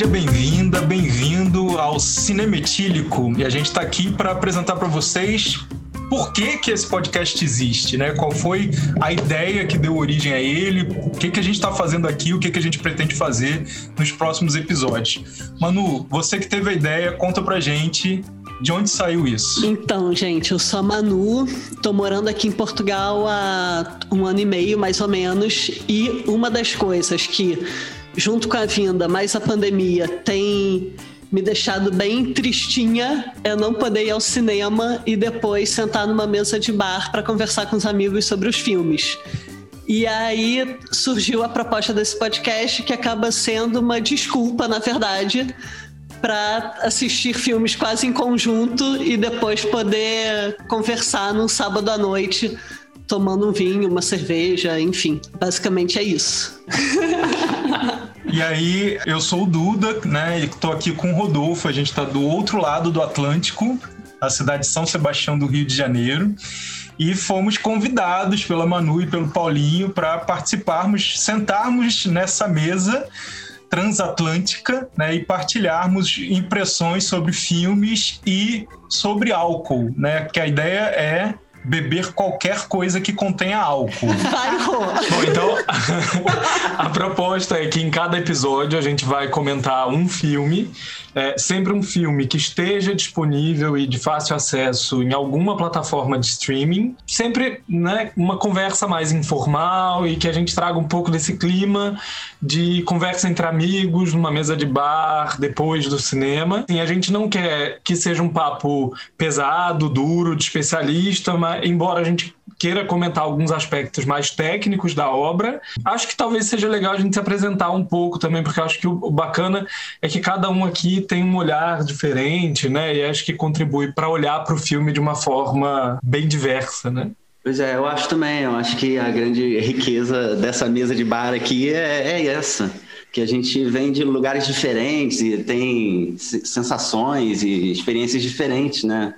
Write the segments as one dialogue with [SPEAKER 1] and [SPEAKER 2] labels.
[SPEAKER 1] Seja bem-vinda, bem-vindo ao Cinema Etílico. E a gente está aqui para apresentar para vocês por que, que esse podcast existe, né? Qual foi a ideia que deu origem a ele, o que, que a gente está fazendo aqui, o que, que a gente pretende fazer nos próximos episódios. Manu, você que teve a ideia, conta pra gente de onde saiu isso?
[SPEAKER 2] Então, gente, eu sou a Manu, tô morando aqui em Portugal há um ano e meio, mais ou menos, e uma das coisas que, junto com a vinda, mais a pandemia, tem me deixado bem tristinha é não poder ir ao cinema e depois sentar numa mesa de bar para conversar com os amigos sobre os filmes. E aí surgiu a proposta desse podcast que acaba sendo uma desculpa, na verdade, para assistir filmes quase em conjunto e depois poder conversar num sábado à noite tomando um vinho, uma cerveja, enfim. Basicamente é isso.
[SPEAKER 1] E aí, eu sou o Duda, né? E tô aqui com o Rodolfo, a gente tá do outro lado do Atlântico, a cidade de São Sebastião do Rio de Janeiro. E fomos convidados pela Manu e pelo Paulinho para participarmos, sentarmos nessa mesa transatlântica né, e partilharmos impressões sobre filmes e sobre álcool, né? Que a ideia é beber qualquer coisa que contenha álcool.
[SPEAKER 2] Bom,
[SPEAKER 1] então a proposta é que em cada episódio a gente vai comentar um filme, é, sempre um filme que esteja disponível e de fácil acesso em alguma plataforma de streaming, sempre né, uma conversa mais informal e que a gente traga um pouco desse clima de conversa entre amigos, numa mesa de bar, depois do cinema. E a gente não quer que seja um papo pesado, duro, de especialista, mas embora a gente queira comentar alguns aspectos mais técnicos da obra, acho que talvez seja legal a gente se apresentar um pouco também, porque acho que o bacana é que cada um aqui tem um olhar diferente, né? E acho que contribui para olhar para o filme de uma forma bem diversa, né?
[SPEAKER 3] Pois é, eu acho também. Eu acho que a grande riqueza dessa mesa de bar aqui é, é essa. Que a gente vem de lugares diferentes e tem sensações e experiências diferentes, né?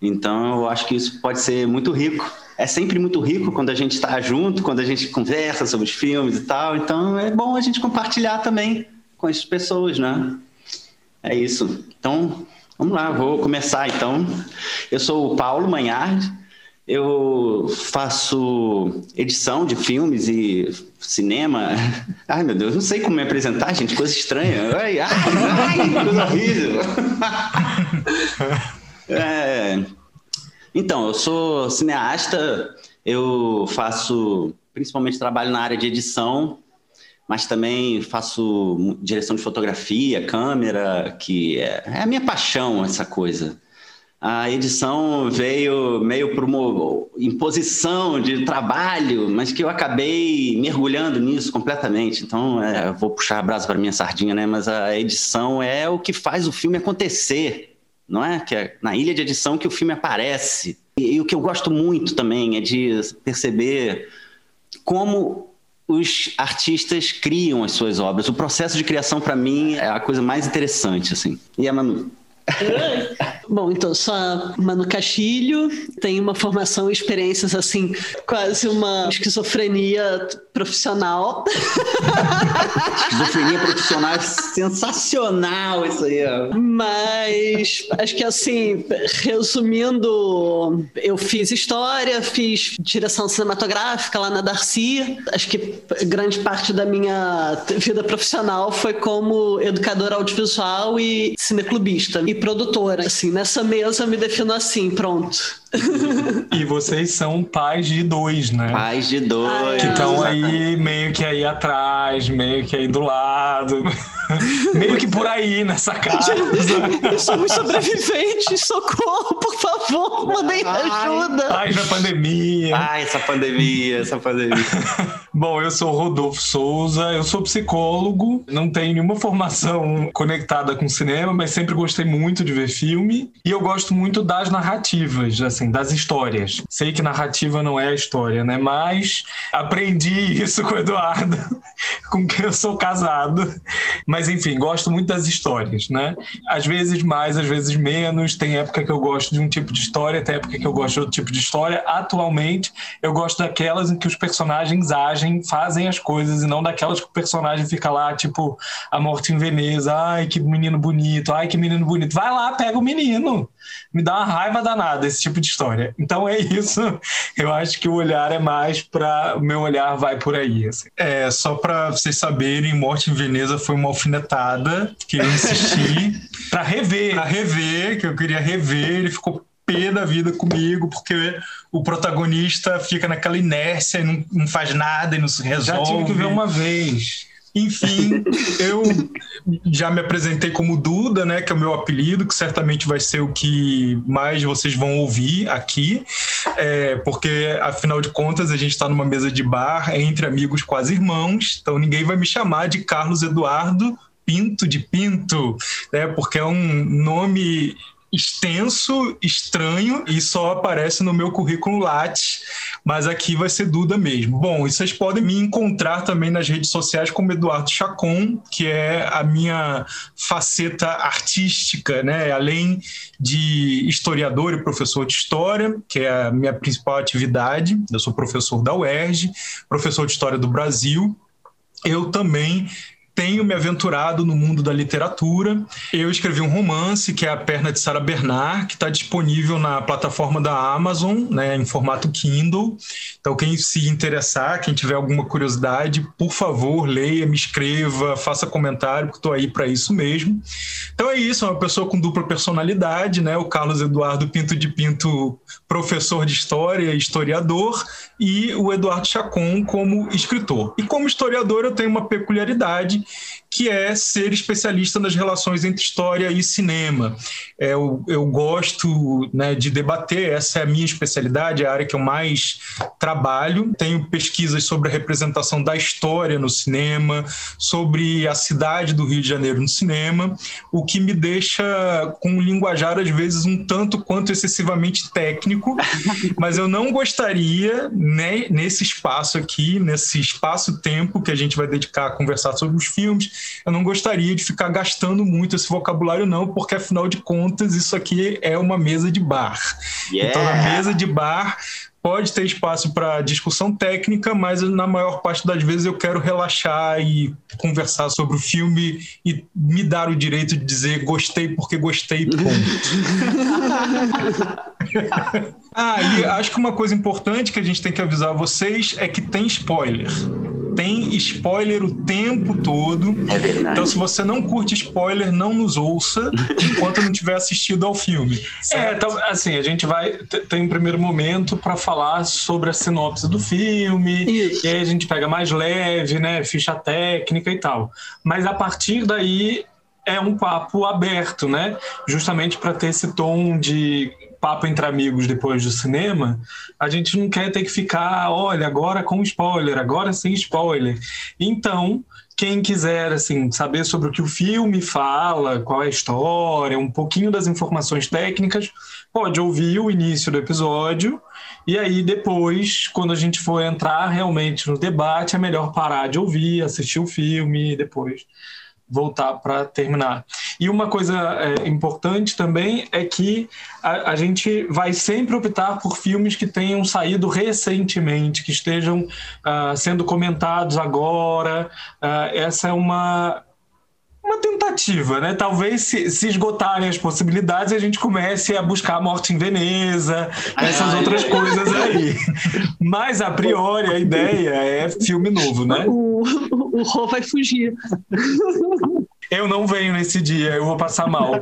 [SPEAKER 3] Então, eu acho que isso pode ser muito rico. É sempre muito rico quando a gente está junto, quando a gente conversa sobre os filmes e tal. Então, é bom a gente compartilhar também com as pessoas, né? É isso. Então, vamos lá, vou começar então. Eu sou o Paulo Manhard, eu faço edição de filmes e cinema. Ai, meu Deus, não sei como me apresentar, gente, coisa estranha. Ai, ai, ai coisa horrível. É, então, eu sou cineasta, eu faço principalmente trabalho na área de edição, mas também faço direção de fotografia, câmera, que é, é a minha paixão essa coisa. A edição veio meio por uma imposição de trabalho, mas que eu acabei mergulhando nisso completamente. Então, é, vou puxar a brasa para minha sardinha, né? Mas a edição é o que faz o filme acontecer não é? Que é na ilha de edição que o filme aparece. E, e o que eu gosto muito também é de perceber como os artistas criam as suas obras. O processo de criação, para mim, é a coisa mais interessante, assim. E a Manu?
[SPEAKER 2] Bom, então, sou a Manu Castilho, tenho uma formação e experiências, assim, quase uma esquizofrenia profissional.
[SPEAKER 3] Esquizofrenia profissional é sensacional isso aí. Ó.
[SPEAKER 2] Mas, acho que, assim, resumindo, eu fiz história, fiz direção cinematográfica lá na Darcy. Acho que grande parte da minha vida profissional foi como educadora audiovisual e cineclubista. E produtora, assim, nessa mesa me defino assim, pronto.
[SPEAKER 1] e vocês são pais de dois, né?
[SPEAKER 3] Pais de dois.
[SPEAKER 1] Que estão aí, meio que aí atrás, meio que aí do lado. meio que por aí nessa casa.
[SPEAKER 2] Somos sobreviventes, socorro, por favor, mandem ajuda.
[SPEAKER 1] Pais da pandemia.
[SPEAKER 3] Ai, essa pandemia, essa pandemia.
[SPEAKER 1] Bom, eu sou Rodolfo Souza, eu sou psicólogo, não tenho nenhuma formação conectada com cinema, mas sempre gostei muito de ver filme e eu gosto muito das narrativas. Assim, assim, das histórias. Sei que narrativa não é a história, né? Mas aprendi isso com o Eduardo, com quem eu sou casado. Mas enfim, gosto muito das histórias, né? Às vezes mais, às vezes menos. Tem época que eu gosto de um tipo de história, tem época que eu gosto de outro tipo de história. Atualmente, eu gosto daquelas em que os personagens agem, fazem as coisas, e não daquelas que o personagem fica lá, tipo, a morte em Veneza. Ai, que menino bonito. Ai, que menino bonito. Vai lá, pega o menino. Me dá uma raiva danada esse tipo de história. Então é isso. Eu acho que o olhar é mais para. O meu olhar vai por aí. Assim.
[SPEAKER 4] É, só para vocês saberem, Morte em Veneza foi uma alfinetada que eu insisti.
[SPEAKER 1] para rever.
[SPEAKER 4] Para rever, que eu queria rever. Ele ficou pé da vida comigo, porque o protagonista fica naquela inércia e não, não faz nada e não se resolve.
[SPEAKER 1] Já tive que ver uma vez.
[SPEAKER 4] Enfim, eu já me apresentei como Duda, né, que é o meu apelido, que certamente vai ser o que mais vocês vão ouvir aqui, é, porque afinal de contas a gente está numa mesa de bar entre amigos quase irmãos, então ninguém vai me chamar de Carlos Eduardo Pinto de Pinto, né, porque é um nome extenso, estranho e só aparece no meu currículo Lattes, mas aqui vai ser Duda mesmo. Bom, e vocês podem me encontrar também nas redes sociais como Eduardo Chacon, que é a minha faceta artística, né? Além de historiador e professor de história, que é a minha principal atividade. Eu sou professor da UERJ, professor de história do Brasil. Eu também tenho me aventurado no mundo da literatura. Eu escrevi um romance, que é A Perna de Sarah Bernard, que está disponível na plataforma da Amazon, né, em formato Kindle. Então, quem se interessar, quem tiver alguma curiosidade, por favor, leia, me escreva, faça comentário, porque estou aí para isso mesmo. Então é isso, é uma pessoa com dupla personalidade, né? O Carlos Eduardo Pinto de Pinto, professor de história, historiador, e o Eduardo Chacon como escritor. E como historiador, eu tenho uma peculiaridade que é ser especialista nas relações entre história e cinema. É, eu, eu gosto né, de debater, essa é a minha especialidade, é a área que eu mais trabalho. Tenho pesquisas sobre a representação da história no cinema, sobre a cidade do Rio de Janeiro no cinema, o que me deixa com um linguajar, às vezes, um tanto quanto excessivamente técnico, mas eu não gostaria, né, nesse espaço aqui, nesse espaço-tempo que a gente vai dedicar a conversar sobre os filmes, eu não gostaria de ficar gastando muito esse vocabulário, não, porque afinal de contas, isso aqui é uma mesa de bar. Yeah. Então, na mesa de bar, pode ter espaço para discussão técnica, mas na maior parte das vezes eu quero relaxar e conversar sobre o filme e me dar o direito de dizer gostei porque gostei, ponto. ah, e acho que uma coisa importante que a gente tem que avisar vocês é que tem spoiler tem spoiler o tempo todo. É então, se você não curte spoiler, não nos ouça enquanto não tiver assistido ao filme.
[SPEAKER 1] É, certo? É, então, assim, a gente vai ter um primeiro momento para falar sobre a sinopse do filme, Isso. e aí a gente pega mais leve, né, ficha técnica e tal. Mas a partir daí é um papo aberto, né? Justamente para ter esse tom de papo entre amigos depois do cinema, a gente não quer ter que ficar, olha, agora com spoiler, agora sem spoiler. Então, quem quiser assim saber sobre o que o filme fala, qual é a história, um pouquinho das informações técnicas, pode ouvir o início do episódio e aí depois, quando a gente for entrar realmente no debate, é melhor parar de ouvir, assistir o filme e depois voltar para terminar. E uma coisa é, importante também é que a, a, gente vai sempre optar por filmes que tenham saído recentemente, que estejam uh, sendo comentados agora. Uh, essa é uma uma tentativa, né? Talvez se, se, esgotarem as possibilidades, a gente comece a buscar a morte em Veneza, essas ai, outras ai, coisas aí. Mas, a priori, a ideia é filme novo, né?
[SPEAKER 2] O, o, o Rô vai fugir.
[SPEAKER 1] Eu não venho nesse dia, eu vou passar mal.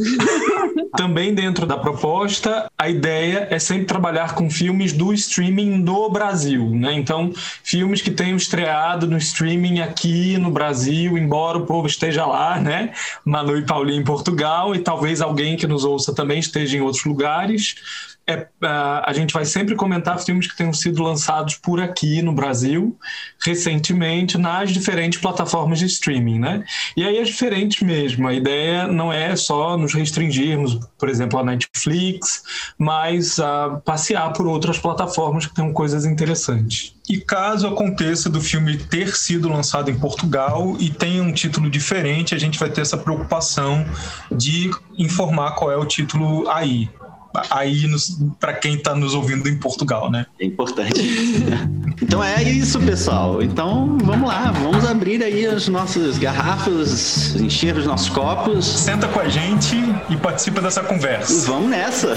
[SPEAKER 1] Também dentro da proposta, a ideia é sempre trabalhar com filmes do streaming no Brasil, né? Então, filmes que tenham estreado no streaming aqui no Brasil, embora o povo esteja lá, né? Manu e Paulinho em Portugal e talvez alguém que nos ouça também esteja em outros lugares é, a gente vai sempre comentar filmes que tenham sido lançados por aqui no Brasil, recentemente, nas diferentes plataformas de streaming, né? E aí é diferente mesmo. A ideia não é só nos restringirmos, por exemplo, a Netflix, mas a passear por outras plataformas que tenham coisas interessantes.
[SPEAKER 4] E caso aconteça do filme ter sido lançado em Portugal e tenha um título diferente, a gente vai ter essa preocupação de informar qual é o título aí aí para quem está nos ouvindo em Portugal, né?
[SPEAKER 3] É importante. então é isso, pessoal. Então vamos lá, vamos abrir aí as nossas garrafas, encher os nossos copos.
[SPEAKER 4] Senta com a gente e participa dessa conversa.
[SPEAKER 3] Vamos nessa.